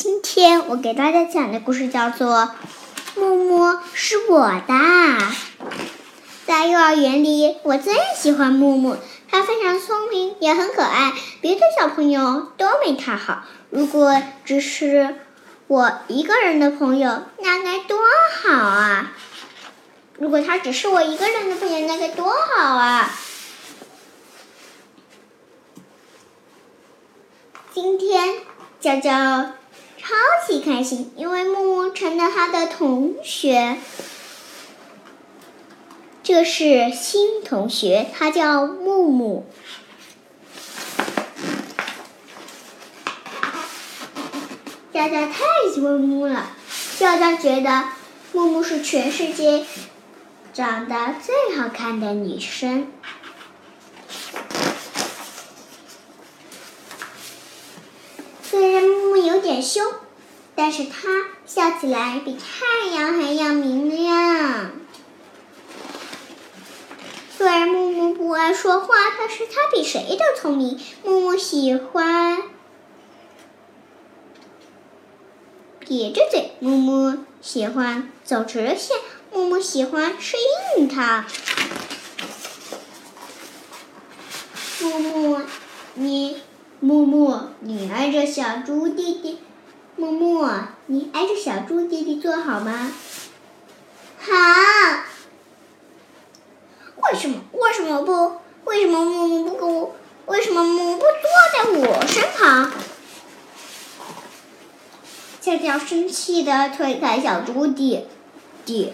今天我给大家讲的故事叫做《木木是我的》。在幼儿园里，我最喜欢木木，他非常聪明，也很可爱，别的小朋友都没他好。如果只是我一个人的朋友，那该多好啊！如果他只是我一个人的朋友，那该多好啊！今天娇娇。超级开心，因为木木成了他的同学。这是新同学，他叫木木。佳佳太喜欢木木了，佳佳觉得木木是全世界长得最好看的女生。虽然木木有点凶，但是他笑起来比太阳还要明亮。虽然木木不爱说话，但是他比谁都聪明。木木喜欢撇着嘴，木木喜欢走直线，木木喜欢吃硬糖。木木，你。木木，你挨着小猪弟弟。木木，你挨着小猪弟弟坐好吗？好。为什么？为什么不？为什么木木不跟我？为什么木木不坐在我身旁？俏俏生气的推开小猪弟弟。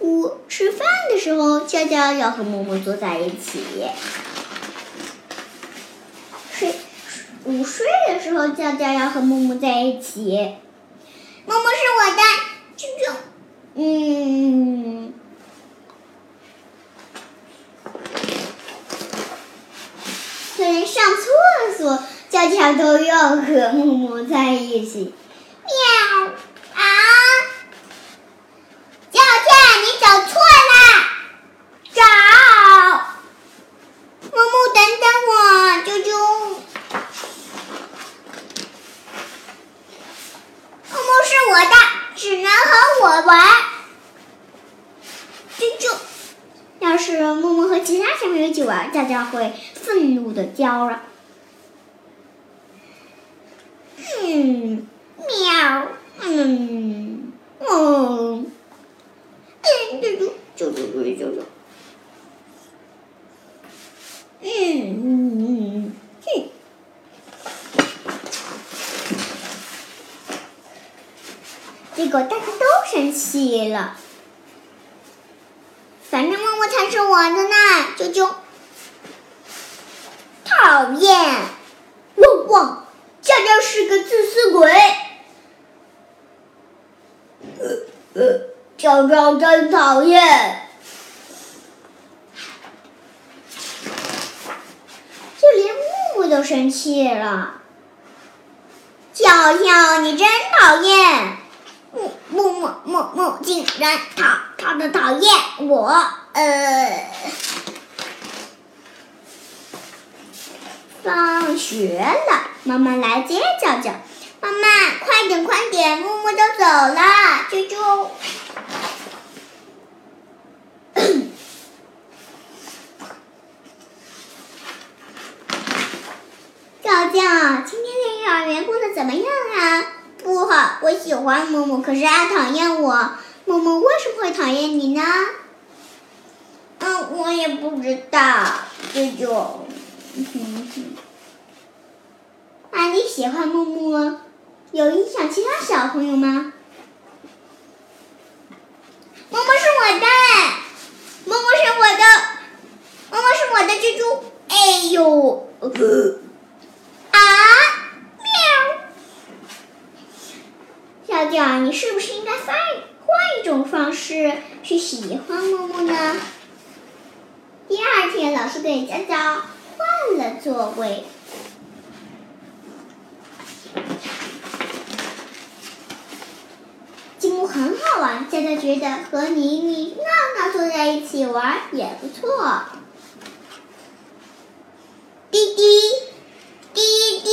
午吃饭的时候，娇娇要和木木坐在一起。睡午睡的时候，娇娇要和木木在一起。木木是我的，啾啾。嗯。连上厕所，娇娇都要和木木在一起。玩，啾啾。要是默默和其他小朋友一起玩，大家会愤怒的叫了。嗯，喵，嗯，嗯，啾啾啾啾啾啾。嗯嗯嗯，哼。结果大家都生气了。反正默默才是我的呢，啾啾。讨厌，汪汪，佳佳是个自私鬼。呃呃，娇娇真讨厌。就连木木都生气了。娇娇，你真讨厌。木木木木竟然讨讨的讨厌我，呃，放学了，妈妈来接娇娇。妈妈，快点快点，木木都走了，啾啾。娇娇，今天在幼儿园过得怎么样啊？不好，我喜欢木木，可是他讨厌我。木木为什么会讨厌你呢？嗯，我也不知道。舅舅，那 你喜欢木木，有影响其他小朋友吗？木木是我的，木木是我的，木木是我的蜘蛛。哎呦！啊！叫，你是不是应该换换一种方式去喜欢木木呢？第二天，老师给佳佳换了座位。积木很好玩，佳佳觉得和妮妮、闹闹坐在一起玩也不错。滴滴滴滴，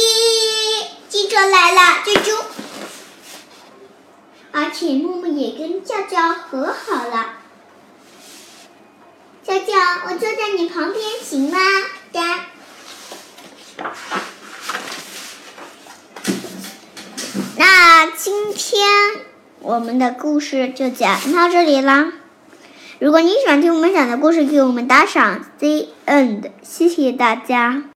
汽车来了，啾啾。而且木木也和好了。叫叫，我坐在你旁边行吗？干。那今天我们的故事就讲到这里啦。如果你喜欢听我们讲的故事，给我们打赏。The end，谢谢大家。